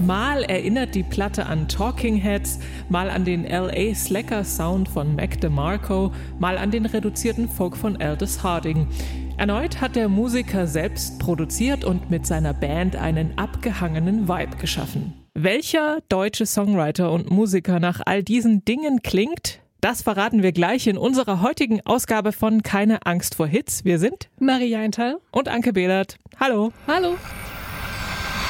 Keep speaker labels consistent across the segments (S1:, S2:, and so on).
S1: Mal erinnert die Platte an Talking Heads, mal an den LA Slacker Sound von Mac DeMarco, mal an den reduzierten Folk von Aldous Harding. Erneut hat der Musiker selbst produziert und mit seiner Band einen abgehangenen Vibe geschaffen. Welcher deutsche Songwriter und Musiker nach all diesen Dingen klingt, das verraten wir gleich in unserer heutigen Ausgabe von Keine Angst vor Hits. Wir sind
S2: Marie Eintal
S1: und Anke Behlert. Hallo.
S2: Hallo.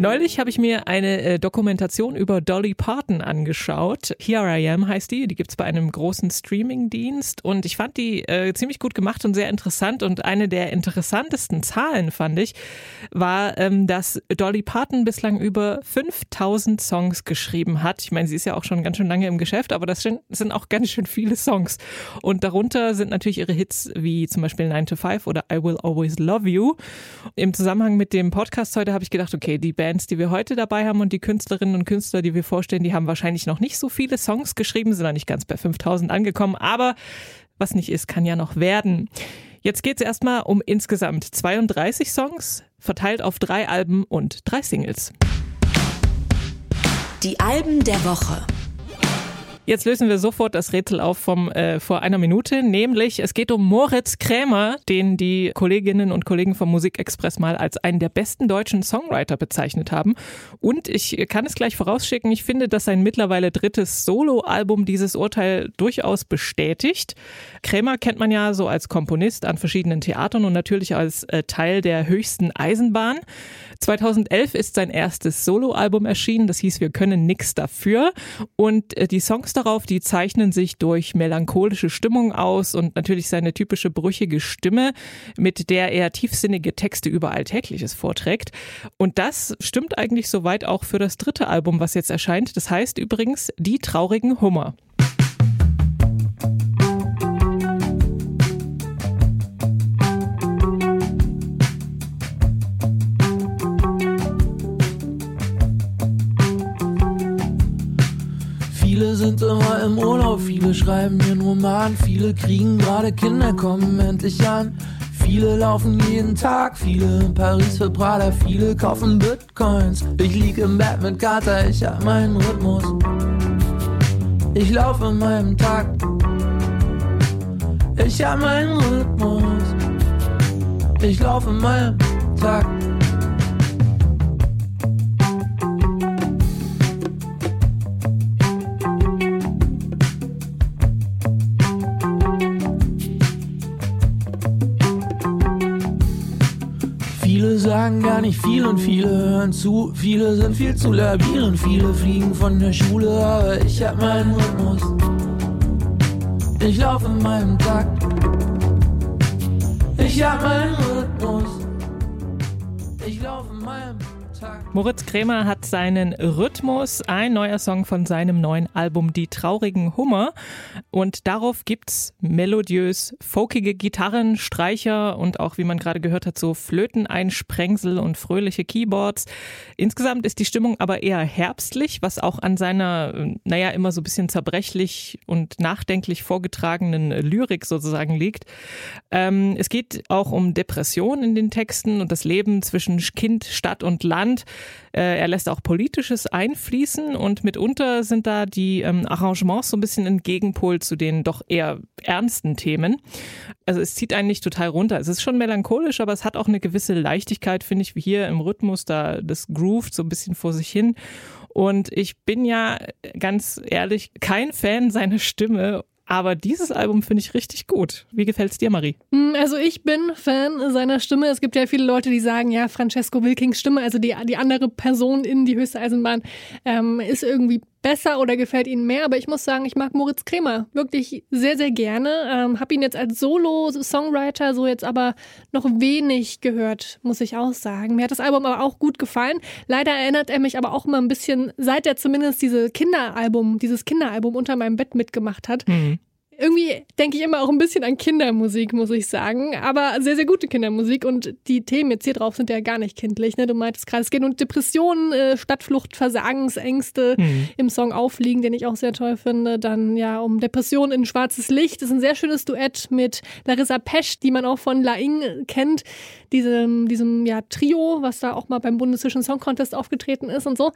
S1: Neulich habe ich mir eine äh, Dokumentation über Dolly Parton angeschaut. Here I Am heißt die. Die gibt's bei einem großen Streaming-Dienst. Und ich fand die äh, ziemlich gut gemacht und sehr interessant. Und eine der interessantesten Zahlen, fand ich, war, ähm, dass Dolly Parton bislang über 5000 Songs geschrieben hat. Ich meine, sie ist ja auch schon ganz schön lange im Geschäft, aber das sind auch ganz schön viele Songs. Und darunter sind natürlich ihre Hits wie zum Beispiel 9 to 5 oder I Will Always Love You. Im Zusammenhang mit dem Podcast heute habe ich gedacht, okay, die Band Bands, die wir heute dabei haben und die Künstlerinnen und Künstler, die wir vorstellen, die haben wahrscheinlich noch nicht so viele Songs geschrieben, sind noch nicht ganz bei 5000 angekommen, aber was nicht ist, kann ja noch werden. Jetzt geht es erstmal um insgesamt 32 Songs, verteilt auf drei Alben und drei Singles.
S3: Die Alben der Woche.
S1: Jetzt lösen wir sofort das Rätsel auf vom äh, vor einer Minute, nämlich es geht um Moritz Krämer, den die Kolleginnen und Kollegen vom Musikexpress mal als einen der besten deutschen Songwriter bezeichnet haben. Und ich kann es gleich vorausschicken, ich finde, dass sein mittlerweile drittes Soloalbum dieses Urteil durchaus bestätigt. Krämer kennt man ja so als Komponist an verschiedenen Theatern und natürlich als äh, Teil der höchsten Eisenbahn. 2011 ist sein erstes Soloalbum erschienen, das hieß Wir können nix dafür und äh, die Songs darauf, die zeichnen sich durch melancholische Stimmung aus und natürlich seine typische brüchige Stimme, mit der er tiefsinnige Texte über Alltägliches vorträgt. Und das stimmt eigentlich soweit auch für das dritte Album, was jetzt erscheint. Das heißt übrigens Die traurigen Hummer.
S4: Sind immer im Urlaub, viele schreiben ihren Roman, viele kriegen gerade Kinder, kommen endlich an. Viele laufen jeden Tag, viele in Paris für Prada, viele kaufen Bitcoins. Ich lieg im Bett mit Kater, ich hab meinen Rhythmus. Ich laufe in meinem Takt. Ich hab meinen Rhythmus. Ich laufe in meinem Takt. Nicht viel und viele hören zu. Viele sind viel zu labieren, viele fliegen von der Schule, aber ich hab meinen Rhythmus. Ich laufe in meinem Takt. Ich hab meinen Rhythmus.
S1: Moritz Krämer hat seinen Rhythmus, ein neuer Song von seinem neuen Album Die traurigen Hummer. Und darauf gibt's melodiös folkige Gitarren, Streicher und auch, wie man gerade gehört hat, so Flöteneinsprengsel und fröhliche Keyboards. Insgesamt ist die Stimmung aber eher herbstlich, was auch an seiner, naja, immer so ein bisschen zerbrechlich und nachdenklich vorgetragenen Lyrik sozusagen liegt. Ähm, es geht auch um Depression in den Texten und das Leben zwischen Kind, Stadt und Land. Äh, er lässt auch Politisches einfließen und mitunter sind da die ähm, Arrangements so ein bisschen ein Gegenpol zu den doch eher ernsten Themen. Also es zieht einen nicht total runter. Es ist schon melancholisch, aber es hat auch eine gewisse Leichtigkeit, finde ich, wie hier im Rhythmus, da das groovt so ein bisschen vor sich hin. Und ich bin ja ganz ehrlich kein Fan seiner Stimme aber dieses Album finde ich richtig gut. Wie gefällt es dir, Marie?
S2: Hm, also ich bin Fan seiner Stimme. Es gibt ja viele Leute, die sagen, ja, Francesco Wilkings Stimme, also die, die andere Person in die höchste Eisenbahn, ähm, ist irgendwie besser oder gefällt Ihnen mehr. Aber ich muss sagen, ich mag Moritz Kremer wirklich sehr, sehr gerne. Ähm, hab ihn jetzt als Solo-Songwriter so jetzt aber noch wenig gehört, muss ich auch sagen. Mir hat das Album aber auch gut gefallen. Leider erinnert er mich aber auch immer ein bisschen, seit er zumindest diese Kinderalbum, dieses Kinderalbum unter meinem Bett mitgemacht hat, mhm irgendwie denke ich immer auch ein bisschen an Kindermusik, muss ich sagen. Aber sehr, sehr gute Kindermusik. Und die Themen jetzt hier drauf sind ja gar nicht kindlich. Ne? Du meintest gerade, es geht um Depressionen, äh, Stadtflucht, Versagensängste mhm. im Song Aufliegen, den ich auch sehr toll finde. Dann ja um Depressionen in schwarzes Licht. Das ist ein sehr schönes Duett mit Larissa Pesch, die man auch von La Ing kennt. Diesem, diesem ja, Trio, was da auch mal beim Bundeswischen Song Contest aufgetreten ist und so.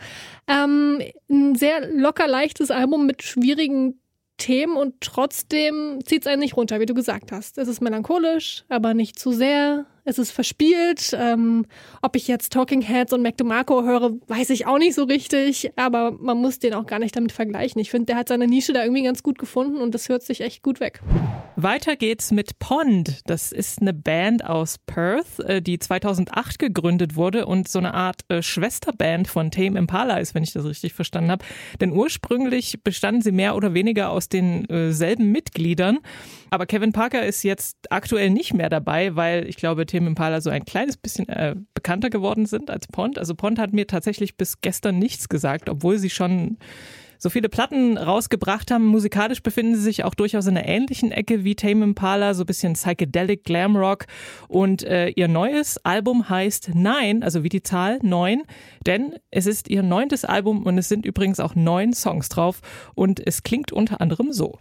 S2: Ähm, ein sehr locker leichtes Album mit schwierigen Themen und trotzdem zieht es einen nicht runter, wie du gesagt hast. Es ist melancholisch, aber nicht zu sehr es ist verspielt. Ähm, ob ich jetzt Talking Heads und Mac DeMarco höre, weiß ich auch nicht so richtig, aber man muss den auch gar nicht damit vergleichen. Ich finde, der hat seine Nische da irgendwie ganz gut gefunden und das hört sich echt gut weg.
S1: Weiter geht's mit Pond. Das ist eine Band aus Perth, äh, die 2008 gegründet wurde und so eine Art äh, Schwesterband von Tame Impala ist, wenn ich das richtig verstanden habe. Denn ursprünglich bestanden sie mehr oder weniger aus denselben äh, Mitgliedern. Aber Kevin Parker ist jetzt aktuell nicht mehr dabei, weil ich glaube, Tame Impala so ein kleines bisschen äh, bekannter geworden sind als Pond. Also Pond hat mir tatsächlich bis gestern nichts gesagt, obwohl sie schon so viele Platten rausgebracht haben. Musikalisch befinden sie sich auch durchaus in einer ähnlichen Ecke wie Tame Impala, so ein bisschen Psychedelic Glam Rock. Und äh, ihr neues Album heißt Nein, also wie die Zahl neun, denn es ist ihr neuntes Album und es sind übrigens auch neun Songs drauf und es klingt unter anderem so.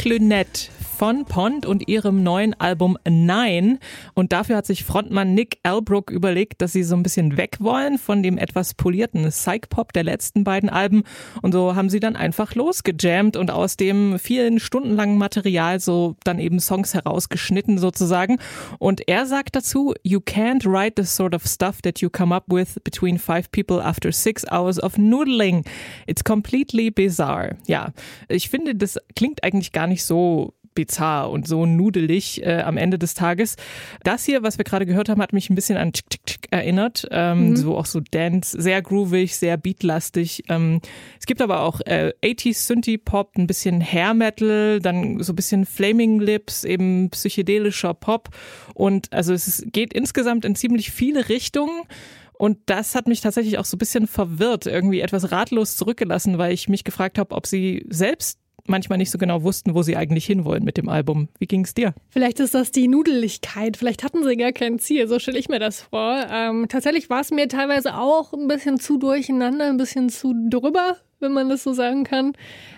S1: Pink Lynette von Pond und ihrem neuen Album Nine. Und dafür hat sich Frontmann Nick Albrook überlegt, dass sie so ein bisschen weg wollen von dem etwas polierten Psych-Pop der letzten beiden Alben. Und so haben sie dann einfach losgejammt und aus dem vielen stundenlangen Material so dann eben Songs herausgeschnitten sozusagen. Und er sagt dazu, you can't write the sort of stuff that you come up with between five people after six hours of noodling. It's completely bizarre. Ja, ich finde, das klingt eigentlich gar nicht so bizarr und so nudelig äh, am Ende des Tages. Das hier, was wir gerade gehört haben, hat mich ein bisschen an Chick Chick Chick erinnert. Ähm, mhm. So auch so Dance, sehr groovig, sehr beatlastig. Ähm, es gibt aber auch äh, 80s Synthie-Pop, ein bisschen Hair Metal, dann so ein bisschen Flaming Lips, eben psychedelischer Pop. Und also es geht insgesamt in ziemlich viele Richtungen. Und das hat mich tatsächlich auch so ein bisschen verwirrt, irgendwie etwas ratlos zurückgelassen, weil ich mich gefragt habe, ob sie selbst manchmal nicht so genau wussten, wo sie eigentlich hinwollen mit dem Album. Wie ging es dir?
S2: Vielleicht ist das die Nudeligkeit. Vielleicht hatten sie gar kein Ziel. So stelle ich mir das vor. Ähm, tatsächlich war es mir teilweise auch ein bisschen zu durcheinander, ein bisschen zu drüber, wenn man das so sagen kann.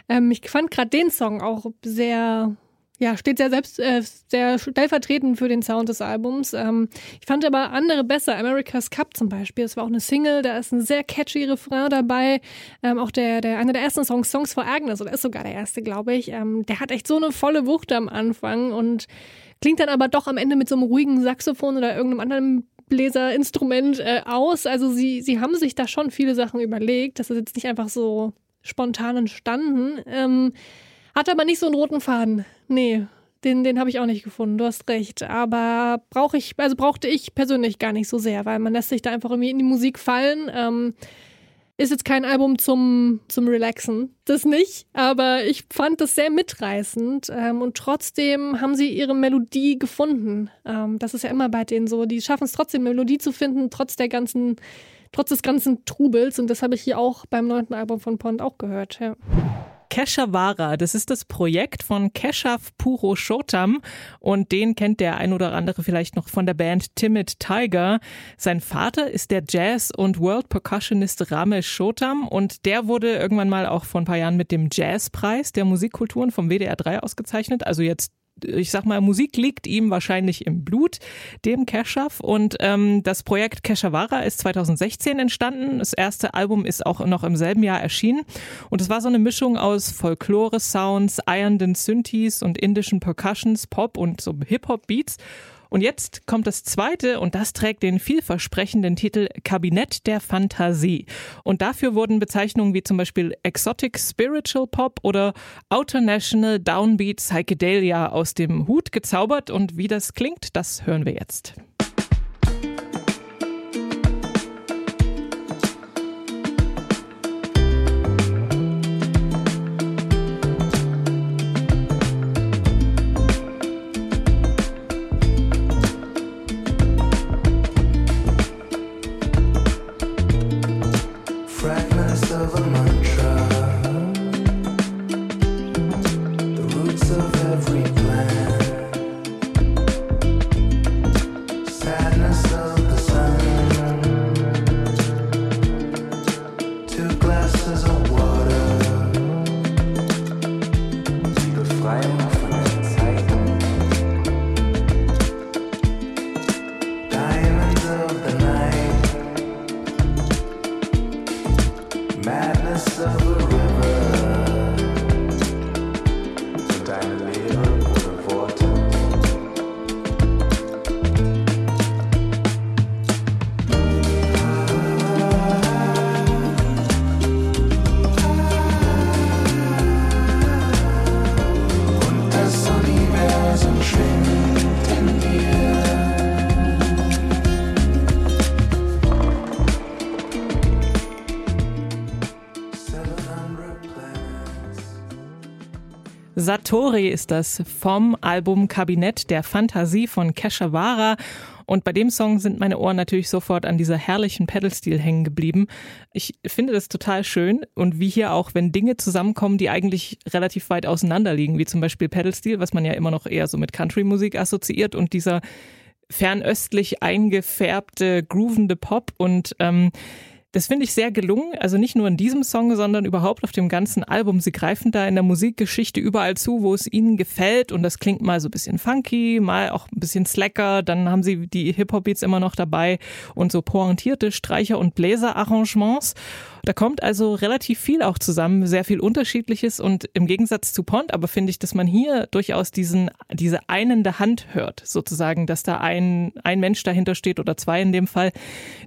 S2: Ähm, ich fand gerade den Song auch sehr ja, steht sehr selbst, äh, sehr stellvertretend für den Sound des Albums. Ähm, ich fand aber andere besser. America's Cup zum Beispiel. Es war auch eine Single, da ist ein sehr catchy Refrain dabei. Ähm, auch der, der, einer der ersten Songs, Songs for Agnes, oder ist sogar der erste, glaube ich. Ähm, der hat echt so eine volle Wucht am Anfang und klingt dann aber doch am Ende mit so einem ruhigen Saxophon oder irgendeinem anderen Bläserinstrument äh, aus. Also sie, sie haben sich da schon viele Sachen überlegt. Das ist jetzt nicht einfach so spontan entstanden. Ähm, hat aber nicht so einen roten Faden. Nee, den, den habe ich auch nicht gefunden. Du hast recht. Aber brauche ich, also brauchte ich persönlich gar nicht so sehr, weil man lässt sich da einfach irgendwie in die Musik fallen. Ähm, ist jetzt kein Album zum, zum Relaxen. Das nicht. Aber ich fand das sehr mitreißend. Ähm, und trotzdem haben sie ihre Melodie gefunden. Ähm, das ist ja immer bei denen so. Die schaffen es trotzdem, Melodie zu finden, trotz der ganzen trotz des ganzen Trubels. Und das habe ich hier auch beim neunten Album von Pond auch gehört. Ja.
S1: Keshavara. Das ist das Projekt von Keshav Puro Shotam und den kennt der ein oder andere vielleicht noch von der Band Timid Tiger. Sein Vater ist der Jazz- und World Percussionist Ramesh Shotam und der wurde irgendwann mal auch vor ein paar Jahren mit dem Jazzpreis der Musikkulturen vom WDR 3 ausgezeichnet. Also jetzt ich sag mal, Musik liegt ihm wahrscheinlich im Blut, dem Keshav. Und ähm, das Projekt Keshavara ist 2016 entstanden. Das erste Album ist auch noch im selben Jahr erschienen. Und es war so eine Mischung aus Folklore-Sounds, eiernden Synthes und indischen Percussions, Pop und so Hip-Hop-Beats. Und jetzt kommt das zweite und das trägt den vielversprechenden Titel Kabinett der Fantasie. Und dafür wurden Bezeichnungen wie zum Beispiel Exotic Spiritual Pop oder Outer National Downbeat Psychedelia aus dem Hut gezaubert. Und wie das klingt, das hören wir jetzt. Satori ist das vom Album Kabinett der Fantasie von Keshavara. Und bei dem Song sind meine Ohren natürlich sofort an dieser herrlichen Pedal-Stil hängen geblieben. Ich finde das total schön und wie hier auch, wenn Dinge zusammenkommen, die eigentlich relativ weit auseinander liegen, wie zum Beispiel Pedal-Stil, was man ja immer noch eher so mit Country-Musik assoziiert und dieser fernöstlich eingefärbte, groovende Pop und ähm, das finde ich sehr gelungen, also nicht nur in diesem Song, sondern überhaupt auf dem ganzen Album. Sie greifen da in der Musikgeschichte überall zu, wo es ihnen gefällt und das klingt mal so ein bisschen funky, mal auch ein bisschen slacker, dann haben sie die Hip-Hop-Beats immer noch dabei und so pointierte Streicher- und Bläser-Arrangements. Da kommt also relativ viel auch zusammen, sehr viel Unterschiedliches und im Gegensatz zu Pont, aber finde ich, dass man hier durchaus diesen, diese einende Hand hört, sozusagen, dass da ein, ein Mensch dahinter steht oder zwei in dem Fall,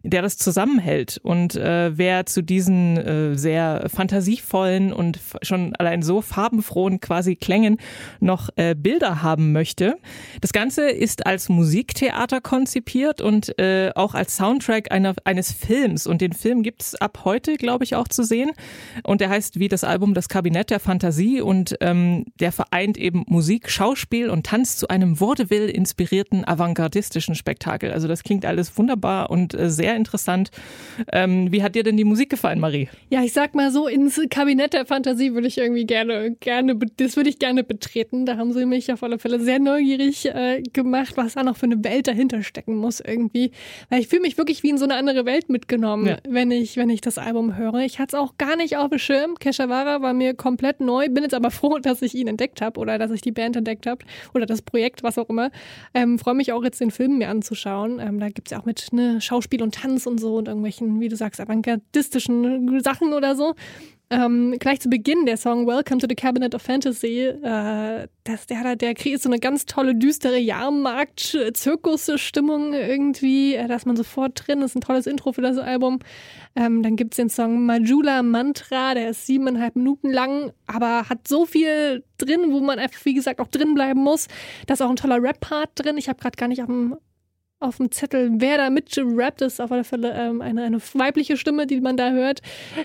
S1: der das zusammenhält. Und äh, wer zu diesen äh, sehr fantasievollen und schon allein so farbenfrohen quasi Klängen noch äh, Bilder haben möchte. Das Ganze ist als Musiktheater konzipiert und äh, auch als Soundtrack einer, eines Films. Und den Film gibt's ab heute, glaube ich, auch zu sehen. Und der heißt wie das Album Das Kabinett der Fantasie und ähm, der vereint eben Musik, Schauspiel und Tanz zu einem Vaudeville inspirierten avantgardistischen Spektakel. Also das klingt alles wunderbar und äh, sehr interessant. Ähm, wie hat dir denn die Musik gefallen, Marie?
S2: Ja, ich sag mal so, ins Kabinett der Fantasie würde ich irgendwie gerne, gerne, das würde ich gerne betreten. Da haben sie mich auf alle Fälle sehr neugierig äh, gemacht, was da noch für eine Welt dahinter stecken muss irgendwie. Weil ich fühle mich wirklich wie in so eine andere Welt mitgenommen, ja. wenn ich, wenn ich das Album höre. Ich hatte es auch gar nicht auf dem Schirm. Keshavara war mir komplett neu, bin jetzt aber froh, dass ich ihn entdeckt habe oder dass ich die Band entdeckt habe oder das Projekt, was auch immer. Ähm, Freue mich auch jetzt den Film mir anzuschauen. Ähm, da gibt es ja auch mit ne, Schauspiel und Tanz und so und irgendwelchen, wie du sagst, avantgardistischen Sachen oder so. Ähm, gleich zu Beginn der Song Welcome to the Cabinet of Fantasy, äh, das, der, der kriegt so eine ganz tolle, düstere Jahrmarkt-Zirkus-Stimmung irgendwie, äh, da ist man sofort drin, ist ein tolles Intro für das Album. Ähm, dann gibt's den Song Majula Mantra, der ist siebeneinhalb Minuten lang, aber hat so viel drin, wo man einfach, wie gesagt, auch drin bleiben muss. Da ist auch ein toller Rap-Part drin. Ich habe gerade gar nicht auf dem auf dem Zettel, wer da mitgerappt ist, auf alle Fälle ähm, eine, eine weibliche Stimme, die man da hört.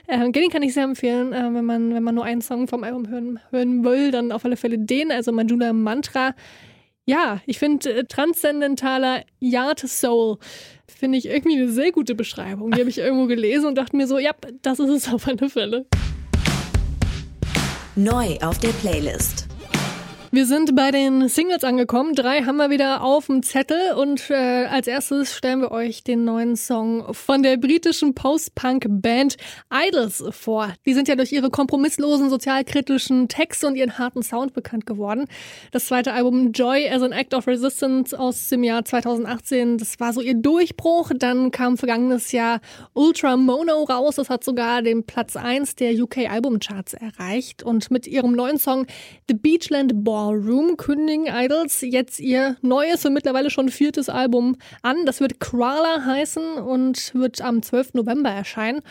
S2: Ähm, den kann ich sehr empfehlen, äh, wenn, man, wenn man nur einen Song vom Album hören, hören will, dann auf alle Fälle den, also Manjula Mantra. Ja, ich finde äh, transzendentaler Yard Soul finde ich irgendwie eine sehr gute Beschreibung. Die habe ich irgendwo gelesen und dachte mir so, ja, das ist es auf alle Fälle.
S3: Neu auf der Playlist.
S2: Wir sind bei den Singles angekommen. Drei haben wir wieder auf dem Zettel und äh, als erstes stellen wir euch den neuen Song von der britischen Post-Punk-Band Idols vor. Die sind ja durch ihre kompromisslosen, sozialkritischen Texte und ihren harten Sound bekannt geworden. Das zweite Album Joy as an Act of Resistance aus dem Jahr 2018, das war so ihr Durchbruch. Dann kam vergangenes Jahr Ultra Mono raus. Das hat sogar den Platz 1 der UK Albumcharts erreicht. Und mit ihrem neuen Song The Beachland Boy Ballroom kündigen Idols jetzt ihr neues und mittlerweile schon viertes Album an. Das wird Crawler heißen und wird am 12. November erscheinen.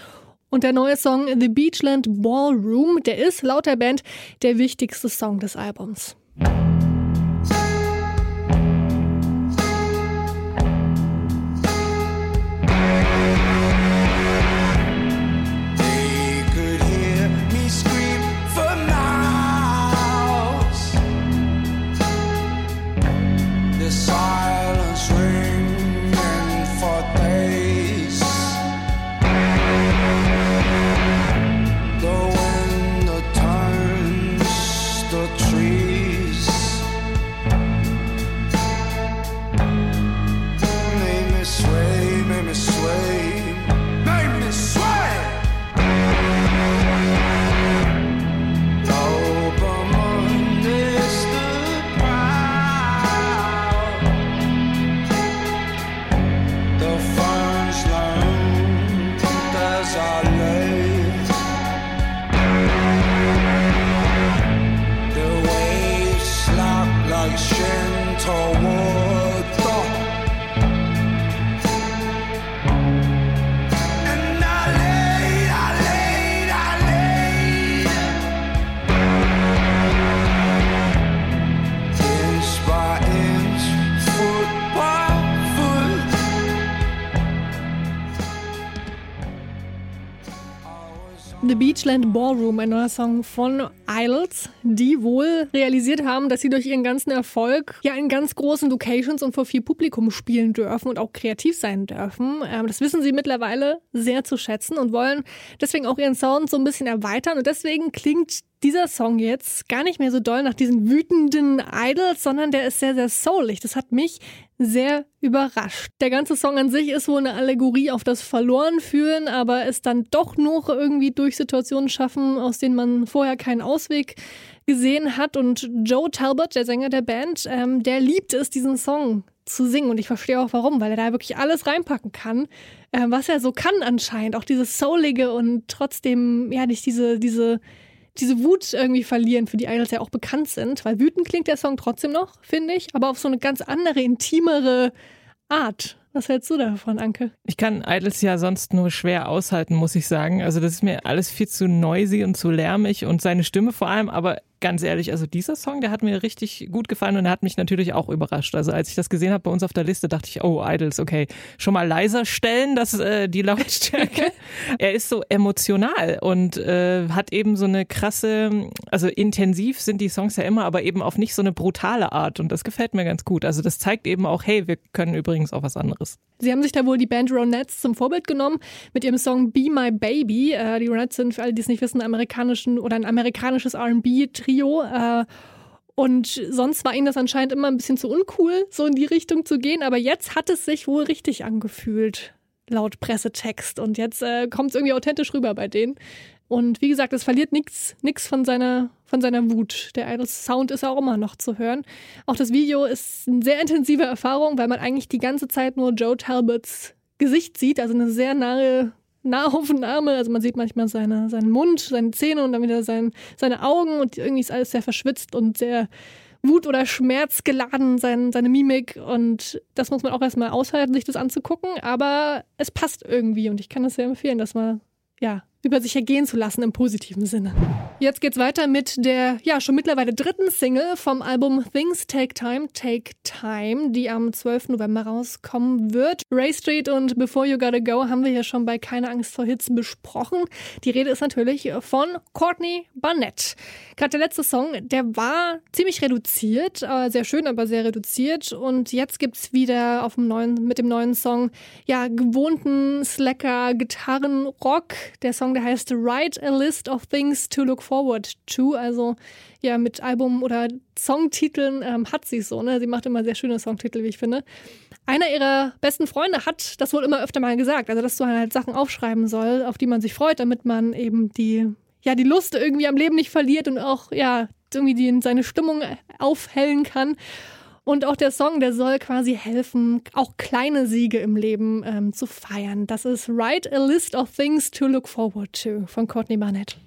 S2: Und der neue Song The Beachland Ballroom, der ist laut der Band der wichtigste Song des Albums. The Beachland Ballroom, ein neuer Song von Idols, die wohl realisiert haben, dass sie durch ihren ganzen Erfolg ja in ganz großen Locations und vor viel Publikum spielen dürfen und auch kreativ sein dürfen. Ähm, das wissen sie mittlerweile sehr zu schätzen und wollen deswegen auch ihren Sound so ein bisschen erweitern und deswegen klingt dieser Song jetzt gar nicht mehr so doll nach diesen wütenden Idols, sondern der ist sehr, sehr soulig. Das hat mich sehr überrascht. Der ganze Song an sich ist wohl eine Allegorie auf das Verlorenfühlen, aber es dann doch noch irgendwie durch Situationen schaffen, aus denen man vorher keinen Ausweg gesehen hat. Und Joe Talbot, der Sänger der Band, ähm, der liebt es, diesen Song zu singen. Und ich verstehe auch warum, weil er da wirklich alles reinpacken kann, äh, was er so kann anscheinend. Auch dieses Soulige und trotzdem, ja, nicht diese, diese diese Wut irgendwie verlieren, für die Idols ja auch bekannt sind. Weil wütend klingt der Song trotzdem noch, finde ich, aber auf so eine ganz andere, intimere Art. Was hältst du davon, Anke?
S1: Ich kann Idols ja sonst nur schwer aushalten, muss ich sagen. Also das ist mir alles viel zu noisy und zu lärmig und seine Stimme vor allem, aber ganz ehrlich, also dieser Song, der hat mir richtig gut gefallen und er hat mich natürlich auch überrascht. Also als ich das gesehen habe bei uns auf der Liste, dachte ich, oh, Idols, okay, schon mal leiser stellen, das äh, die Lautstärke. er ist so emotional und äh, hat eben so eine krasse, also intensiv sind die Songs ja immer, aber eben auf nicht so eine brutale Art und das gefällt mir ganz gut. Also das zeigt eben auch, hey, wir können übrigens auch was anderes.
S2: Sie haben sich da wohl die Band Ronettes zum Vorbild genommen mit ihrem Song Be My Baby. Äh, die Ronettes sind, für alle, die es nicht wissen, amerikanischen oder ein amerikanisches R&B-Trio. Äh, und sonst war ihnen das anscheinend immer ein bisschen zu uncool, so in die Richtung zu gehen. Aber jetzt hat es sich wohl richtig angefühlt, laut Pressetext. Und jetzt äh, kommt es irgendwie authentisch rüber bei denen. Und wie gesagt, es verliert nichts nix von seiner, von seiner Wut. Der Idols Sound ist auch immer noch zu hören. Auch das Video ist eine sehr intensive Erfahrung, weil man eigentlich die ganze Zeit nur Joe Talbots Gesicht sieht, also eine sehr nahe Nahaufnahme. Also man sieht manchmal seine, seinen Mund, seine Zähne und dann wieder sein, seine Augen und irgendwie ist alles sehr verschwitzt und sehr Wut oder Schmerz geladen, sein, seine Mimik. Und das muss man auch erstmal aushalten, sich das anzugucken. Aber es passt irgendwie und ich kann das sehr empfehlen, dass man ja, über sich ergehen zu lassen im positiven Sinne. Jetzt geht's weiter mit der ja schon mittlerweile dritten Single vom Album Things Take Time, Take Time, die am 12. November rauskommen wird. Ray Street und Before You Gotta Go haben wir ja schon bei Keine Angst vor Hits besprochen. Die Rede ist natürlich von Courtney Barnett. Gerade der letzte Song, der war ziemlich reduziert, äh, sehr schön, aber sehr reduziert. Und jetzt gibt's wieder auf dem neuen, mit dem neuen Song ja gewohnten Slacker Gitarrenrock. Der Song Song, der heißt Write a List of Things to Look Forward to. Also ja, mit Album- oder Songtiteln ähm, hat sie so. Ne? Sie macht immer sehr schöne Songtitel, wie ich finde. Einer ihrer besten Freunde hat das wohl immer öfter mal gesagt. Also, dass du halt Sachen aufschreiben soll, auf die man sich freut, damit man eben die, ja, die Lust irgendwie am Leben nicht verliert und auch, ja, irgendwie die, seine Stimmung aufhellen kann. Und auch der Song, der soll quasi helfen, auch kleine Siege im Leben ähm, zu feiern. Das ist Write a List of Things to Look Forward to von Courtney Barnett.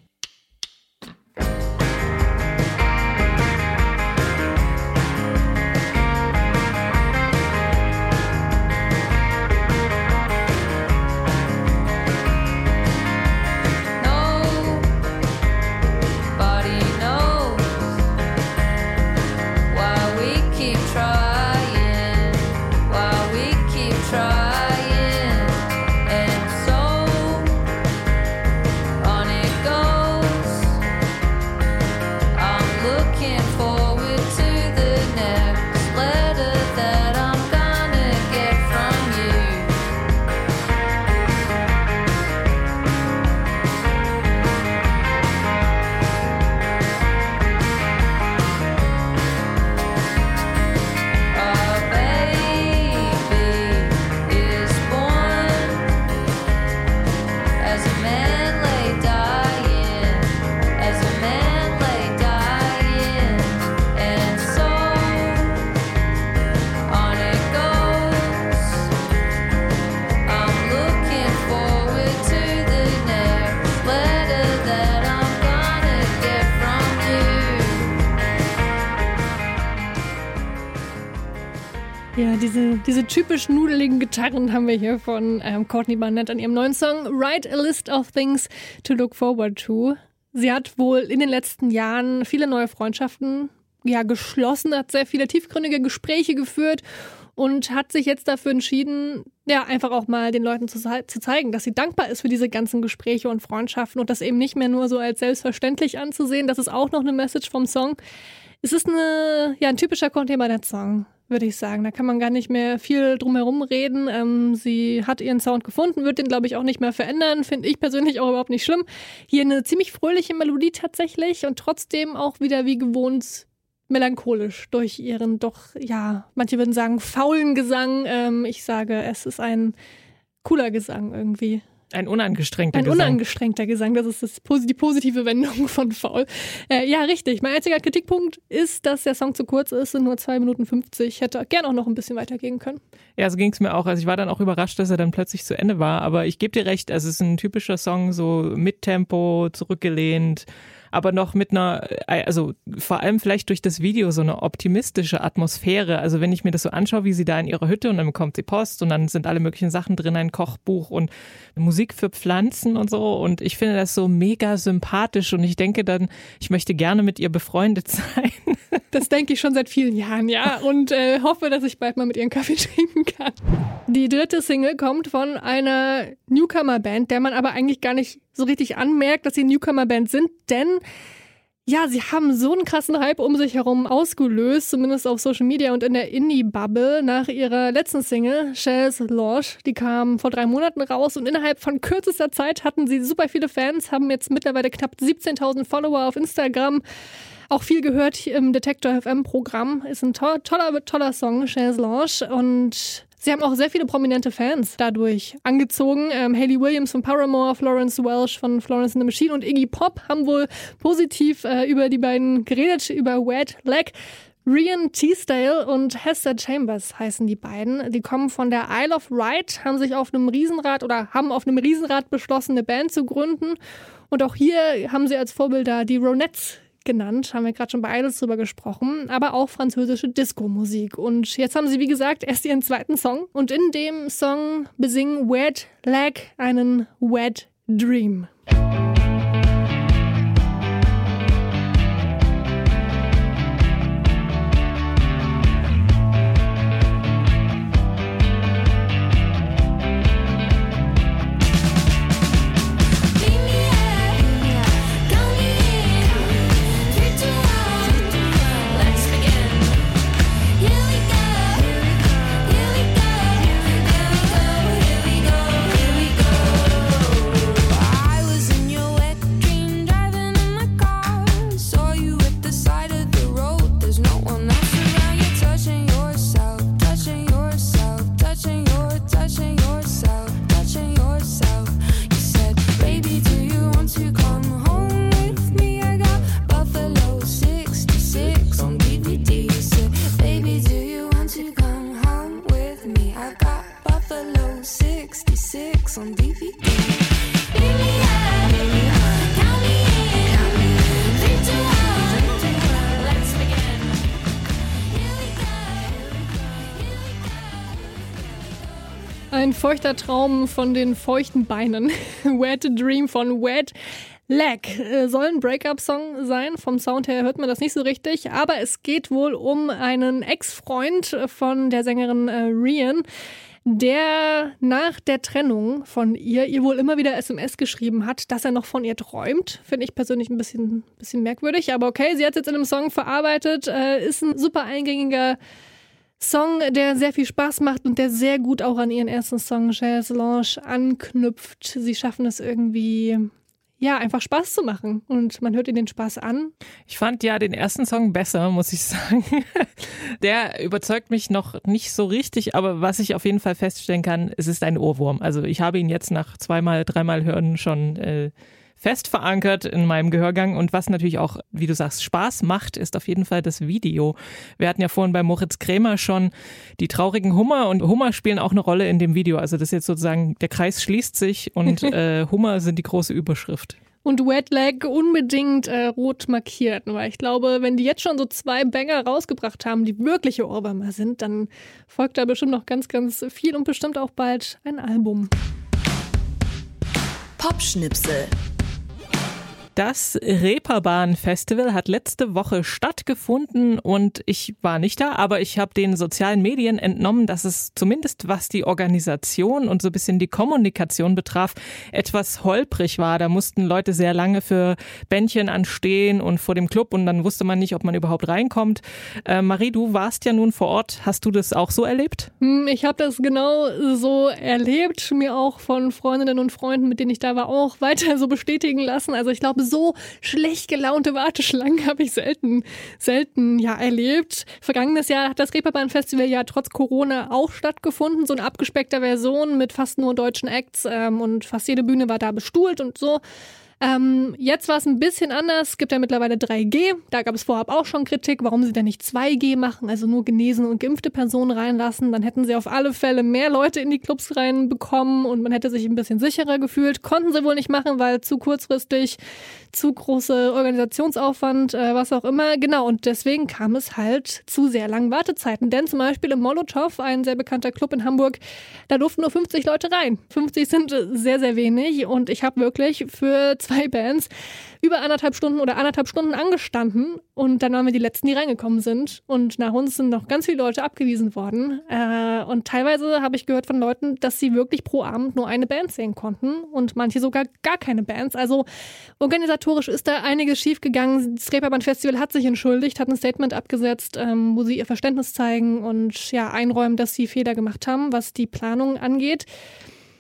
S2: Ja, diese, typisch nudeligen Gitarren haben wir hier von ähm, Courtney Barnett an ihrem neuen Song Write a List of Things to Look Forward to. Sie hat wohl in den letzten Jahren viele neue Freundschaften ja, geschlossen, hat sehr viele tiefgründige Gespräche geführt und hat sich jetzt dafür entschieden, ja, einfach auch mal den Leuten zu, zu, zeigen, dass sie dankbar ist für diese ganzen Gespräche und Freundschaften und das eben nicht mehr nur so als selbstverständlich anzusehen. Das ist auch noch eine Message vom Song. Es ist eine, ja, ein typischer Courtney Barnett-Song würde ich sagen. Da kann man gar nicht mehr viel drum herum reden. Ähm, sie hat ihren Sound gefunden, wird den, glaube ich, auch nicht mehr verändern. Finde ich persönlich auch überhaupt nicht schlimm. Hier eine ziemlich fröhliche Melodie tatsächlich und trotzdem auch wieder wie gewohnt melancholisch durch ihren doch, ja, manche würden sagen, faulen Gesang. Ähm, ich sage, es ist ein cooler Gesang irgendwie.
S1: Ein unangestrengter
S2: Ein
S1: Gesang.
S2: unangestrengter Gesang, das ist das, die positive Wendung von Faul. Äh, ja, richtig. Mein einziger Kritikpunkt ist, dass der Song zu kurz ist, sind nur zwei Minuten 50. Hätte gern auch noch ein bisschen weitergehen können.
S1: Ja, so ging es mir auch. Also ich war dann auch überrascht, dass er dann plötzlich zu Ende war. Aber ich gebe dir recht, also es ist ein typischer Song, so mit Tempo, zurückgelehnt aber noch mit einer, äh, also vor allem vielleicht durch das Video so eine optimistische Atmosphäre. Also wenn ich mir das so anschaue, wie sie da in ihrer Hütte und dann bekommt sie Post und dann sind alle möglichen Sachen drin, ein Kochbuch und Musik für Pflanzen und so. Und ich finde das so mega sympathisch und ich denke dann, ich möchte gerne mit ihr befreundet sein.
S2: Das denke ich schon seit vielen Jahren, ja. Und äh, hoffe, dass ich bald mal mit ihren Kaffee trinken kann. Die dritte Single kommt von einer Newcomer-Band, der man aber eigentlich gar nicht so richtig anmerkt, dass sie Newcomer-Band sind, denn ja, sie haben so einen krassen Hype um sich herum ausgelöst, zumindest auf Social Media und in der Indie-Bubble, nach ihrer letzten Single, Shells Lodge. Die kam vor drei Monaten raus und innerhalb von kürzester Zeit hatten sie super viele Fans, haben jetzt mittlerweile knapp 17.000 Follower auf Instagram. Auch viel gehört im Detector FM Programm. Ist ein to toller, toller Song, Shells Lodge. Und Sie haben auch sehr viele prominente Fans dadurch angezogen. Ähm, Hayley Williams von Paramore, Florence Welsh von Florence and the Machine und Iggy Pop haben wohl positiv äh, über die beiden geredet, über Wet Leg. Rian Teasdale und Hester Chambers heißen die beiden. Die kommen von der Isle of Wight, haben sich auf einem Riesenrad oder haben auf einem Riesenrad beschlossen, eine Band zu gründen. Und auch hier haben sie als Vorbilder die Ronettes genannt, haben wir gerade schon bei Idols drüber gesprochen, aber auch französische Disco-Musik. Und jetzt haben sie, wie gesagt, erst ihren zweiten Song und in dem Song besingen Wet Leg einen Wet Dream. Feuchter Traum von den feuchten Beinen. Wet Dream von Wet Leg. Äh, Soll ein Breakup-Song sein. Vom Sound her hört man das nicht so richtig. Aber es geht wohl um einen Ex-Freund von der Sängerin äh, Rian, der nach der Trennung von ihr ihr wohl immer wieder SMS geschrieben hat, dass er noch von ihr träumt. Finde ich persönlich ein bisschen, bisschen merkwürdig. Aber okay, sie hat es jetzt in einem Song verarbeitet. Äh, ist ein super eingängiger Song, der sehr viel Spaß macht und der sehr gut auch an ihren ersten Song Jazz Lounge anknüpft. Sie schaffen es irgendwie, ja, einfach Spaß zu machen und man hört ihnen den Spaß an.
S1: Ich fand ja den ersten Song besser, muss ich sagen. Der überzeugt mich noch nicht so richtig, aber was ich auf jeden Fall feststellen kann, es ist ein Ohrwurm. Also ich habe ihn jetzt nach zweimal, dreimal hören schon äh, fest verankert in meinem Gehörgang und was natürlich auch, wie du sagst, Spaß macht, ist auf jeden Fall das Video. Wir hatten ja vorhin bei Moritz Krämer schon die traurigen Hummer und Hummer spielen auch eine Rolle in dem Video. Also das ist jetzt sozusagen, der Kreis schließt sich und äh, Hummer sind die große Überschrift.
S2: Und Wet Leg unbedingt äh, rot markiert, weil ich glaube, wenn die jetzt schon so zwei Banger rausgebracht haben, die wirkliche Ohrwürmer sind, dann folgt da bestimmt noch ganz, ganz viel und bestimmt auch bald ein Album.
S3: Popschnipsel.
S1: Das Reeperbahn Festival hat letzte Woche stattgefunden und ich war nicht da, aber ich habe den sozialen Medien entnommen, dass es zumindest was die Organisation und so ein bisschen die Kommunikation betraf, etwas holprig war. Da mussten Leute sehr lange für Bändchen anstehen und vor dem Club und dann wusste man nicht, ob man überhaupt reinkommt. Äh, Marie, du warst ja nun vor Ort. Hast du das auch so erlebt?
S2: Hm, Ich habe das genau so erlebt, mir auch von Freundinnen und Freunden, mit denen ich da war, auch weiter so bestätigen lassen. Also ich glaube, so schlecht gelaunte Warteschlangen habe ich selten, selten ja erlebt. Vergangenes Jahr hat das Reeperbahn Festival ja trotz Corona auch stattgefunden, so in abgespeckter Version mit fast nur deutschen Acts ähm, und fast jede Bühne war da bestuhlt und so. Ähm, jetzt war es ein bisschen anders. Es gibt ja mittlerweile 3G. Da gab es vorab auch schon Kritik, warum sie denn nicht 2G machen, also nur genesene und geimpfte Personen reinlassen. Dann hätten sie auf alle Fälle mehr Leute in die Clubs reinbekommen und man hätte sich ein bisschen sicherer gefühlt. Konnten sie wohl nicht machen, weil zu kurzfristig, zu große Organisationsaufwand, äh, was auch immer. Genau, und deswegen kam es halt zu sehr langen Wartezeiten. Denn zum Beispiel im Molotow, ein sehr bekannter Club in Hamburg, da durften nur 50 Leute rein. 50 sind sehr, sehr wenig und ich habe wirklich für zwei Bands über anderthalb Stunden oder anderthalb Stunden angestanden und dann waren wir die Letzten, die reingekommen sind und nach uns sind noch ganz viele Leute abgewiesen worden äh, und teilweise habe ich gehört von Leuten, dass sie wirklich pro Abend nur eine Band sehen konnten und manche sogar gar keine Bands. Also organisatorisch ist da einiges schiefgegangen. Das Reeperbahn Festival hat sich entschuldigt, hat ein Statement abgesetzt, ähm, wo sie ihr Verständnis zeigen und ja einräumen, dass sie Fehler gemacht haben, was die Planung angeht.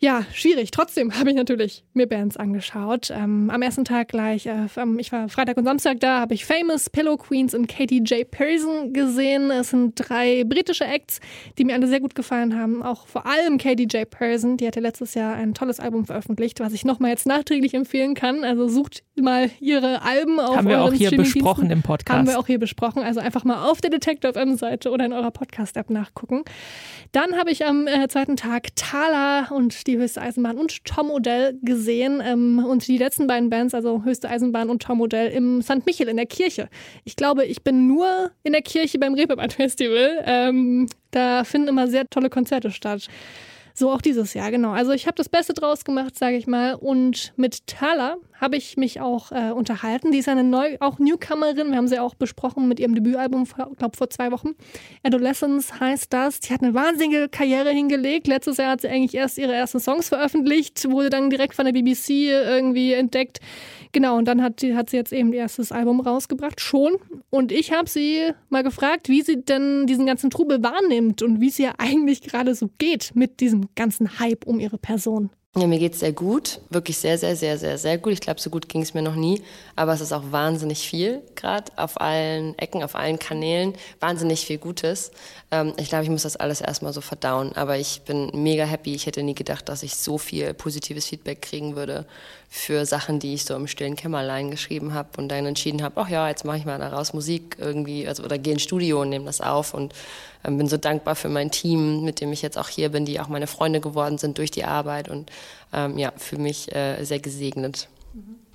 S2: Ja, schwierig. Trotzdem habe ich natürlich mir Bands angeschaut. Ähm, am ersten Tag gleich, äh, ähm, ich war Freitag und Samstag da, habe ich Famous, Pillow Queens und Katie J. Pearson gesehen. Es sind drei britische Acts, die mir alle sehr gut gefallen haben. Auch vor allem Katie J. Pearson, die hatte letztes Jahr ein tolles Album veröffentlicht, was ich nochmal jetzt nachträglich empfehlen kann. Also sucht mal ihre Alben auf
S1: Haben wir auch hier besprochen im Podcast.
S2: Haben wir auch hier besprochen. Also einfach mal auf der Detective FM-Seite oder in eurer Podcast-App nachgucken. Dann habe ich am äh, zweiten Tag Thala und die Höchste Eisenbahn und Tom Odell gesehen. Ähm, und die letzten beiden Bands, also Höchste Eisenbahn und Tom Odell, im St. Michel in der Kirche. Ich glaube, ich bin nur in der Kirche beim Reeperbahn Festival. Ähm, da finden immer sehr tolle Konzerte statt. So auch dieses Jahr, genau. Also ich habe das Beste draus gemacht, sage ich mal. Und mit Thala habe ich mich auch äh, unterhalten. Die ist eine neu, auch Newcomerin. Wir haben sie auch besprochen mit ihrem Debütalbum, glaube vor zwei Wochen. Adolescence heißt das. Die hat eine wahnsinnige Karriere hingelegt. Letztes Jahr hat sie eigentlich erst ihre ersten Songs veröffentlicht, wurde dann direkt von der BBC irgendwie entdeckt. Genau, und dann hat, die, hat sie jetzt eben ihr erstes Album rausgebracht, schon. Und ich habe sie mal gefragt, wie sie denn diesen ganzen Trubel wahrnimmt und wie es ihr eigentlich gerade so geht mit diesem ganzen Hype um ihre Person.
S5: Ja, mir geht's sehr gut. Wirklich sehr, sehr, sehr, sehr, sehr gut. Ich glaube, so gut ging es mir noch nie. Aber es ist auch wahnsinnig viel, gerade auf allen Ecken, auf allen Kanälen. Wahnsinnig viel Gutes. Ähm, ich glaube, ich muss das alles erstmal so verdauen. Aber ich bin mega happy. Ich hätte nie gedacht, dass ich so viel positives Feedback kriegen würde für Sachen, die ich so im stillen Kämmerlein geschrieben habe und dann entschieden habe, ach ja, jetzt mache ich mal daraus Musik irgendwie, also oder gehe ins Studio und nehme das auf und ähm, bin so dankbar für mein Team, mit dem ich jetzt auch hier bin, die auch meine Freunde geworden sind durch die Arbeit und ähm, ja, für mich äh, sehr gesegnet.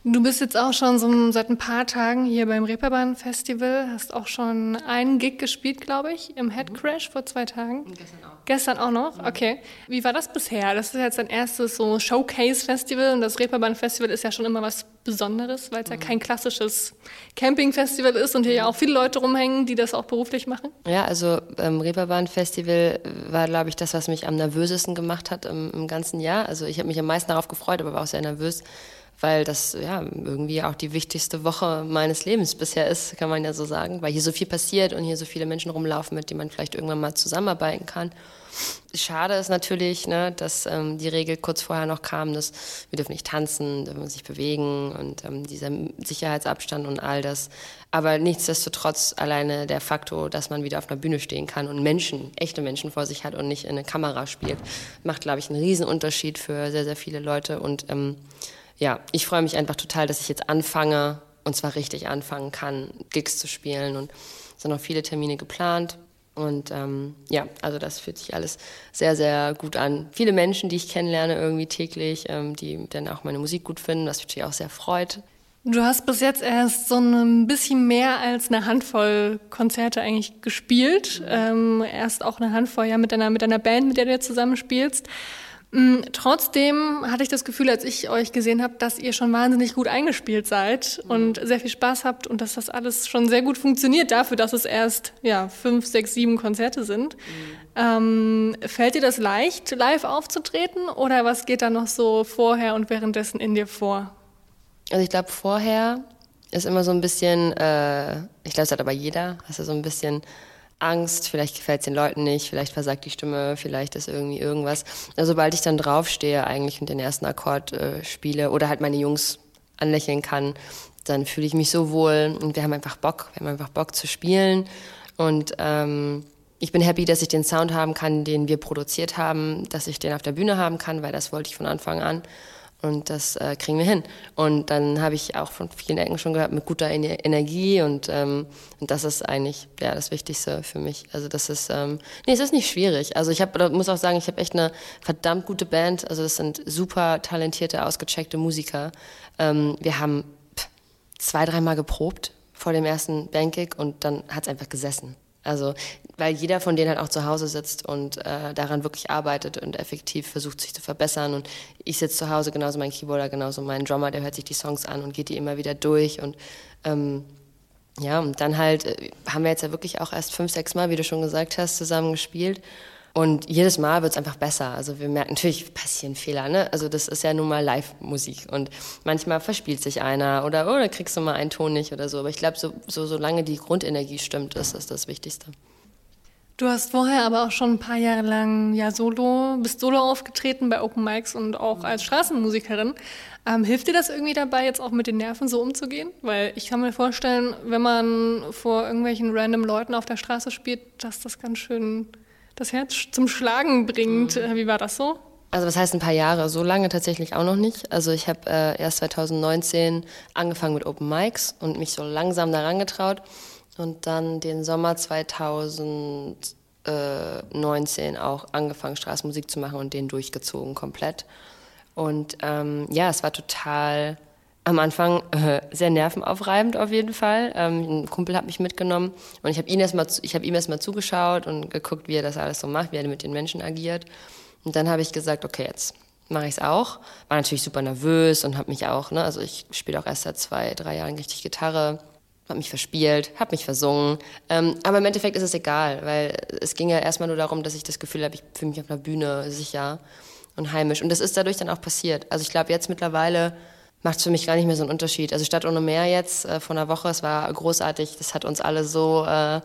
S2: Du bist jetzt auch schon so seit ein paar Tagen hier beim Reeperbahn Festival, hast auch schon einen Gig gespielt, glaube ich, im Head Crash vor zwei Tagen. Und gestern auch. Gestern auch noch? Okay. Wie war das bisher? Das ist jetzt dein erstes so Showcase-Festival und das Reeperbahn Festival ist ja schon immer was Besonderes, weil es ja kein klassisches Camping-Festival ist und hier ja auch viele Leute rumhängen, die das auch beruflich machen.
S5: Ja, also ähm, Reeperbahn Festival war, glaube ich, das, was mich am nervösesten gemacht hat im, im ganzen Jahr. Also ich habe mich am meisten darauf gefreut, aber war auch sehr nervös weil das ja irgendwie auch die wichtigste Woche meines Lebens bisher ist, kann man ja so sagen, weil hier so viel passiert und hier so viele Menschen rumlaufen, mit denen man vielleicht irgendwann mal zusammenarbeiten kann. Schade ist natürlich, ne, dass ähm, die Regel kurz vorher noch kam, dass wir dürfen nicht tanzen, dürfen sich bewegen und ähm, dieser Sicherheitsabstand und all das. Aber nichtsdestotrotz alleine der Faktor, dass man wieder auf einer Bühne stehen kann und Menschen, echte Menschen vor sich hat und nicht in eine Kamera spielt, macht, glaube ich, einen Riesenunterschied für sehr, sehr viele Leute und ähm, ja, ich freue mich einfach total, dass ich jetzt anfange und zwar richtig anfangen kann, Gigs zu spielen und es sind noch viele Termine geplant. Und ähm, ja, also das fühlt sich alles sehr, sehr gut an. Viele Menschen, die ich kennenlerne irgendwie täglich, ähm, die dann auch meine Musik gut finden, was mich natürlich auch sehr freut.
S2: Du hast bis jetzt erst so ein bisschen mehr als eine Handvoll Konzerte eigentlich gespielt. Ähm, erst auch eine Handvoll ja mit deiner, mit deiner Band, mit der du jetzt zusammenspielst. Mm, Trotzdem hatte ich das Gefühl, als ich euch gesehen habe, dass ihr schon wahnsinnig gut eingespielt seid und sehr viel Spaß habt und dass das alles schon sehr gut funktioniert dafür, dass es erst ja, fünf, sechs, sieben Konzerte sind. Ähm, fällt dir das leicht, live aufzutreten oder was geht da noch so vorher und währenddessen in dir vor?
S5: Also ich glaube, vorher ist immer so ein bisschen, äh, ich glaube, es hat aber jeder, hast du so ein bisschen Angst, vielleicht gefällt es den Leuten nicht, vielleicht versagt die Stimme, vielleicht ist irgendwie irgendwas. Also sobald ich dann draufstehe eigentlich und den ersten Akkord äh, spiele oder halt meine Jungs anlächeln kann, dann fühle ich mich so wohl und wir haben einfach Bock, wir haben einfach Bock zu spielen und ähm, ich bin happy, dass ich den Sound haben kann, den wir produziert haben, dass ich den auf der Bühne haben kann, weil das wollte ich von Anfang an. Und das äh, kriegen wir hin. Und dann habe ich auch von vielen Ecken schon gehört, mit guter Ener Energie und, ähm, und das ist eigentlich ja, das Wichtigste für mich. Also das ist, ähm, nee, es ist nicht schwierig. Also ich habe, muss auch sagen, ich habe echt eine verdammt gute Band. Also das sind super talentierte, ausgecheckte Musiker. Ähm, wir haben pff, zwei, dreimal geprobt vor dem ersten Bandgig und dann hat es einfach gesessen. Also, weil jeder von denen halt auch zu Hause sitzt und äh, daran wirklich arbeitet und effektiv versucht, sich zu verbessern. Und ich sitze zu Hause, genauso mein Keyboarder, genauso mein Drummer, der hört sich die Songs an und geht die immer wieder durch. Und ähm, ja, und dann halt äh, haben wir jetzt ja wirklich auch erst fünf, sechs Mal, wie du schon gesagt hast, zusammen gespielt. Und jedes Mal wird es einfach besser. Also wir merken, natürlich passieren Fehler, ne? Also das ist ja nun mal Live-Musik. Und manchmal verspielt sich einer oder, oh, da kriegst du mal einen Ton nicht oder so. Aber ich glaube, so, so, solange die Grundenergie stimmt, ist das das Wichtigste.
S2: Du hast vorher aber auch schon ein paar Jahre lang ja solo, bist solo aufgetreten bei Open Mics und auch als Straßenmusikerin. Ähm, hilft dir das irgendwie dabei, jetzt auch mit den Nerven so umzugehen? Weil ich kann mir vorstellen, wenn man vor irgendwelchen random Leuten auf der Straße spielt, dass das ganz schön das Herz zum Schlagen bringt. Mhm. Wie war das so?
S5: Also was heißt ein paar Jahre? So lange tatsächlich auch noch nicht. Also ich habe äh, erst 2019 angefangen mit Open Mics und mich so langsam daran getraut. Und dann den Sommer 2019 auch angefangen, Straßenmusik zu machen und den durchgezogen komplett. Und ähm, ja, es war total am Anfang äh, sehr nervenaufreibend auf jeden Fall. Ähm, ein Kumpel hat mich mitgenommen und ich habe ihn erstmal, ich habe ihm erstmal zugeschaut und geguckt, wie er das alles so macht, wie er mit den Menschen agiert. Und dann habe ich gesagt, okay, jetzt mache ich es auch. War natürlich super nervös und habe mich auch, ne, also ich spiele auch erst seit zwei, drei Jahren richtig Gitarre, habe mich verspielt, habe mich versungen. Ähm, aber im Endeffekt ist es egal, weil es ging ja erstmal nur darum, dass ich das Gefühl habe, ich fühle mich auf einer Bühne sicher und heimisch. Und das ist dadurch dann auch passiert. Also ich glaube, jetzt mittlerweile macht es für mich gar nicht mehr so einen Unterschied. Also Stadt ohne Meer jetzt äh, vor einer Woche, es war großartig. Das hat uns alle so, äh,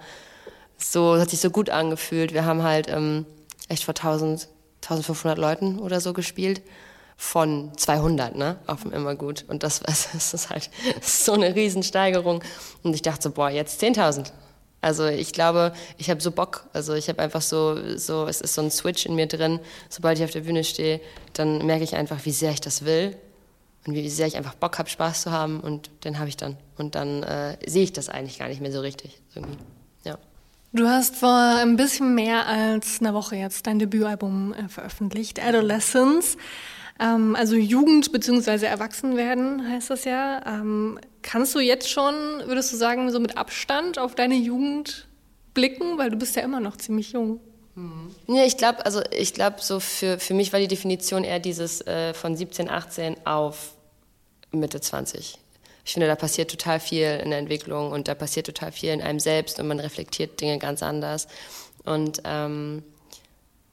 S5: so hat sich so gut angefühlt. Wir haben halt ähm, echt vor 1000, 1500 Leuten oder so gespielt. Von 200, ne, auf dem Immergut. Und das, das ist halt so eine Riesensteigerung. Und ich dachte so, boah, jetzt 10.000. Also ich glaube, ich habe so Bock. Also ich habe einfach so, so, es ist so ein Switch in mir drin. Sobald ich auf der Bühne stehe, dann merke ich einfach, wie sehr ich das will und wie sehr ich einfach Bock habe, Spaß zu haben. Und den habe ich dann. Und dann äh, sehe ich das eigentlich gar nicht mehr so richtig. Irgendwie. Ja.
S2: Du hast vor ein bisschen mehr als einer Woche jetzt dein Debütalbum äh, veröffentlicht, Adolescence. Ähm, also Jugend bzw. Erwachsenwerden heißt das ja. Ähm, kannst du jetzt schon, würdest du sagen, so mit Abstand auf deine Jugend blicken? Weil du bist ja immer noch ziemlich jung.
S5: Ja, ich glaube, also ich glaube, so für, für mich war die Definition eher dieses äh, von 17, 18 auf Mitte 20. Ich finde, da passiert total viel in der Entwicklung und da passiert total viel in einem selbst und man reflektiert Dinge ganz anders. Und ähm,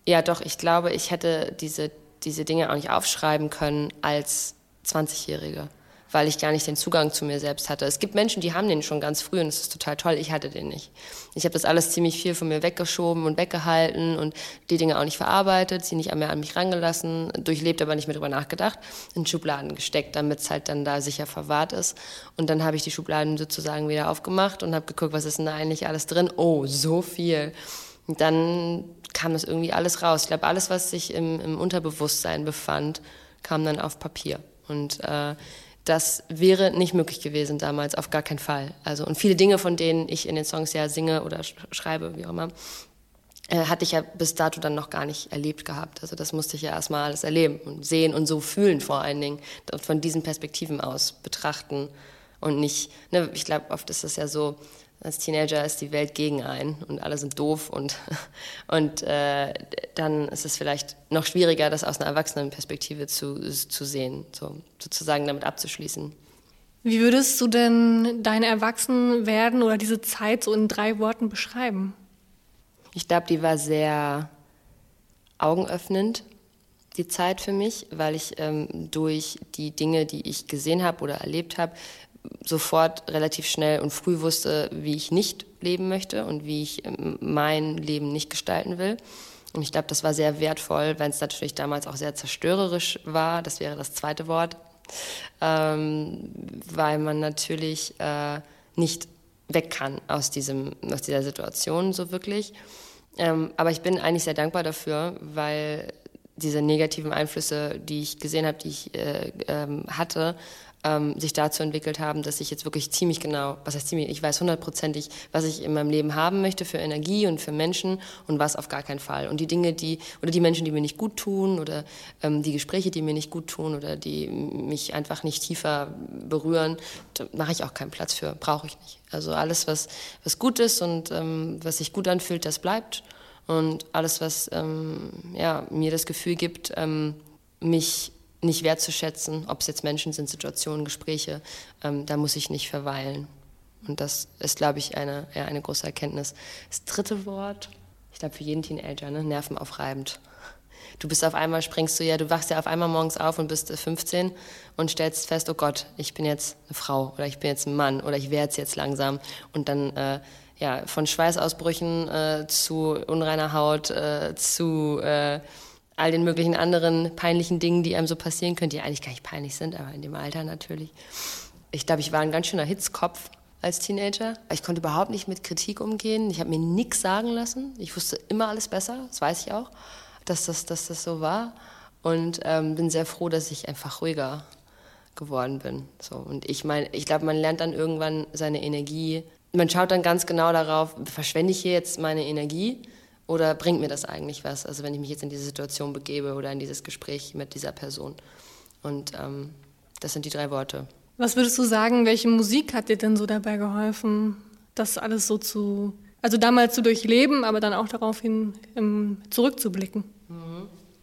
S5: ja, doch, ich glaube, ich hätte diese, diese Dinge auch nicht aufschreiben können als 20-Jährige, weil ich gar nicht den Zugang zu mir selbst hatte. Es gibt Menschen, die haben den schon ganz früh und das ist total toll. Ich hatte den nicht. Ich habe das alles ziemlich viel von mir weggeschoben und weggehalten und die Dinge auch nicht verarbeitet, sie nicht mehr an mich rangelassen, durchlebt, aber nicht mehr drüber nachgedacht, in Schubladen gesteckt, damit es halt dann da sicher verwahrt ist. Und dann habe ich die Schubladen sozusagen wieder aufgemacht und habe geguckt, was ist denn da eigentlich alles drin? Oh, so viel. Und dann kam das irgendwie alles raus. Ich glaube, alles, was sich im, im Unterbewusstsein befand, kam dann auf Papier. Und äh, das wäre nicht möglich gewesen damals, auf gar keinen Fall. Also, und viele Dinge, von denen ich in den Songs ja singe oder sch schreibe, wie auch immer, äh, hatte ich ja bis dato dann noch gar nicht erlebt gehabt. Also das musste ich ja erstmal alles erleben und sehen und so fühlen vor allen Dingen. Von diesen Perspektiven aus betrachten und nicht, ne, ich glaube, oft ist es ja so, als Teenager ist die Welt gegen einen und alle sind doof und, und äh, dann ist es vielleicht noch schwieriger, das aus einer Erwachsenenperspektive zu, zu sehen, so, sozusagen damit abzuschließen.
S2: Wie würdest du denn dein Erwachsenwerden oder diese Zeit so in drei Worten beschreiben?
S5: Ich glaube, die war sehr augenöffnend, die Zeit für mich, weil ich ähm, durch die Dinge, die ich gesehen habe oder erlebt habe, sofort relativ schnell und früh wusste, wie ich nicht leben möchte und wie ich ähm, mein Leben nicht gestalten will. Und ich glaube, das war sehr wertvoll, wenn es natürlich damals auch sehr zerstörerisch war. Das wäre das zweite Wort, ähm, weil man natürlich äh, nicht weg kann aus, diesem, aus dieser Situation so wirklich. Ähm, aber ich bin eigentlich sehr dankbar dafür, weil diese negativen Einflüsse, die ich gesehen habe, die ich äh, ähm, hatte, ähm, sich dazu entwickelt haben, dass ich jetzt wirklich ziemlich genau, was heißt ziemlich, ich weiß hundertprozentig, was ich in meinem Leben haben möchte für Energie und für Menschen und was auf gar keinen Fall. Und die Dinge, die, oder die Menschen, die mir nicht gut tun oder ähm, die Gespräche, die mir nicht gut tun oder die mich einfach nicht tiefer berühren, da mache ich auch keinen Platz für, brauche ich nicht. Also alles, was, was gut ist und ähm, was sich gut anfühlt, das bleibt. Und alles, was ähm, ja, mir das Gefühl gibt, ähm, mich nicht wertzuschätzen, ob es jetzt Menschen sind, Situationen, Gespräche, ähm, da muss ich nicht verweilen. Und das ist, glaube ich, eine, ja, eine große Erkenntnis. Das dritte Wort, ich glaube für jeden Teenager, ne? nervenaufreibend. Du bist auf einmal, springst du ja, du wachst ja auf einmal morgens auf und bist 15 und stellst fest, oh Gott, ich bin jetzt eine Frau oder ich bin jetzt ein Mann oder ich werde es jetzt langsam. Und dann äh, ja, von Schweißausbrüchen äh, zu unreiner Haut, äh, zu äh, all den möglichen anderen peinlichen Dingen, die einem so passieren können, die eigentlich gar nicht peinlich sind, aber in dem Alter natürlich. Ich glaube, ich war ein ganz schöner Hitzkopf als Teenager. Ich konnte überhaupt nicht mit Kritik umgehen. Ich habe mir nichts sagen lassen. Ich wusste immer alles besser, das weiß ich auch, dass das, dass das so war. Und ähm, bin sehr froh, dass ich einfach ruhiger geworden bin. So, und ich meine, ich glaube, man lernt dann irgendwann seine Energie. Man schaut dann ganz genau darauf, verschwende ich hier jetzt meine Energie oder bringt mir das eigentlich was? Also wenn ich mich jetzt in diese Situation begebe oder in dieses Gespräch mit dieser Person. Und ähm, das sind die drei Worte.
S2: Was würdest du sagen, welche Musik hat dir denn so dabei geholfen, das alles so zu, also damals zu durchleben, aber dann auch daraufhin ähm, zurückzublicken?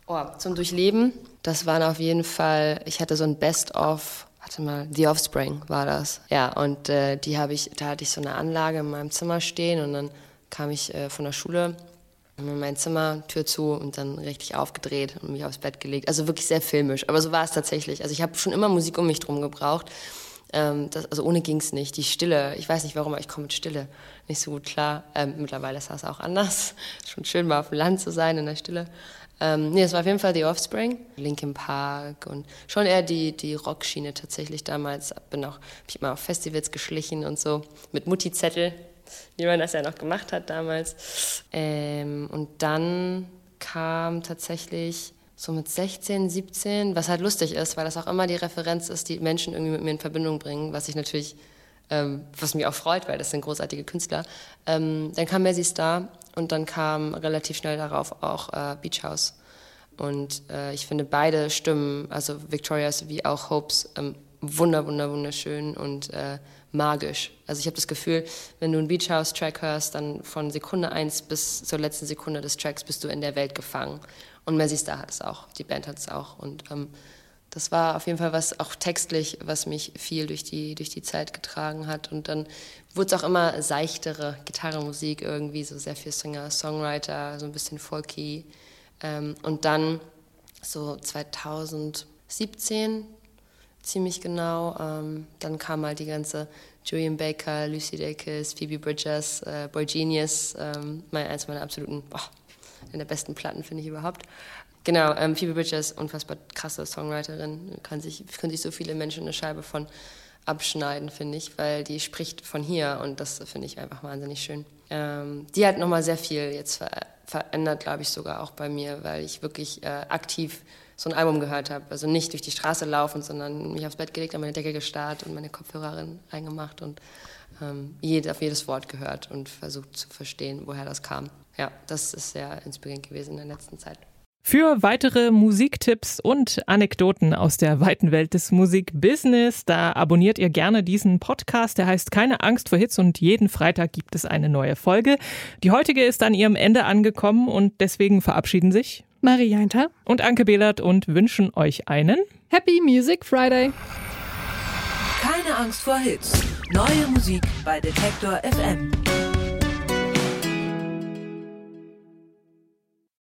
S5: Oh, zum Durchleben, das waren auf jeden Fall, ich hatte so ein Best-of, warte mal, The Offspring war das. Ja, und äh, die habe ich, da hatte ich so eine Anlage in meinem Zimmer stehen und dann kam ich äh, von der Schule in mein Zimmer, Tür zu und dann richtig aufgedreht und mich aufs Bett gelegt. Also wirklich sehr filmisch, aber so war es tatsächlich. Also ich habe schon immer Musik um mich drum gebraucht. Ähm, das, also ohne ging es nicht. Die Stille, ich weiß nicht warum, aber ich komme mit Stille nicht so gut klar. Ähm, mittlerweile ist das auch anders. Schon schön, mal auf dem Land zu sein, in der Stille. Ähm, nee, es war auf jeden Fall The Offspring, Linkin Park und schon eher die, die Rockschiene tatsächlich damals. Bin auch, hab ich immer auf Festivals geschlichen und so mit Mutti-Zettel, wie man das ja noch gemacht hat damals. Ähm, und dann kam tatsächlich so mit 16, 17, was halt lustig ist, weil das auch immer die Referenz ist, die Menschen irgendwie mit mir in Verbindung bringen, was ich natürlich, ähm, was mich auch freut, weil das sind großartige Künstler. Ähm, dann kam Messi Star und dann kam relativ schnell darauf auch äh, Beach House. Und äh, ich finde beide Stimmen, also Victorias wie auch Hopes, ähm, wunder, wunder, wunderschön und äh, magisch. Also ich habe das Gefühl, wenn du einen Beach House Track hörst, dann von Sekunde 1 bis zur letzten Sekunde des Tracks bist du in der Welt gefangen. Und Messi Star hat es auch, die Band hat es auch. Und ähm, das war auf jeden Fall was, auch textlich, was mich viel durch die, durch die Zeit getragen hat. Und dann wurde es auch immer seichtere Gitarrenmusik irgendwie, so sehr viel Singer, Songwriter, so ein bisschen folky. Ähm, und dann so 2017, ziemlich genau, ähm, dann kam halt die ganze Julian Baker, Lucy Dacus, Phoebe Bridgers, äh, Boy Genius, ähm, mein, eins meiner absoluten, boah, eine der besten Platten finde ich überhaupt. Genau, ähm, Phoebe Bridgers, unfassbar krasse Songwriterin, kann sich, können sich so viele Menschen eine Scheibe von abschneiden, finde ich, weil die spricht von hier und das finde ich einfach wahnsinnig schön. Ähm, die hat nochmal sehr viel jetzt ver verändert, glaube ich, sogar auch bei mir, weil ich wirklich äh, aktiv so ein Album gehört habe. Also nicht durch die Straße laufen, sondern mich aufs Bett gelegt, an meine Decke gestarrt und meine Kopfhörerin reingemacht und ähm, jed, auf jedes Wort gehört und versucht zu verstehen, woher das kam. Ja, das ist sehr inspirierend gewesen in der letzten Zeit.
S1: Für weitere Musiktipps und Anekdoten aus der weiten Welt des Musikbusiness, da abonniert ihr gerne diesen Podcast. Der heißt Keine Angst vor Hits und jeden Freitag gibt es eine neue Folge. Die heutige ist an ihrem Ende angekommen und deswegen verabschieden sich
S2: Marie Jainter
S1: und Anke Behlert und wünschen euch einen
S2: Happy Music Friday.
S3: Keine Angst vor Hits. Neue Musik bei Detektor FM.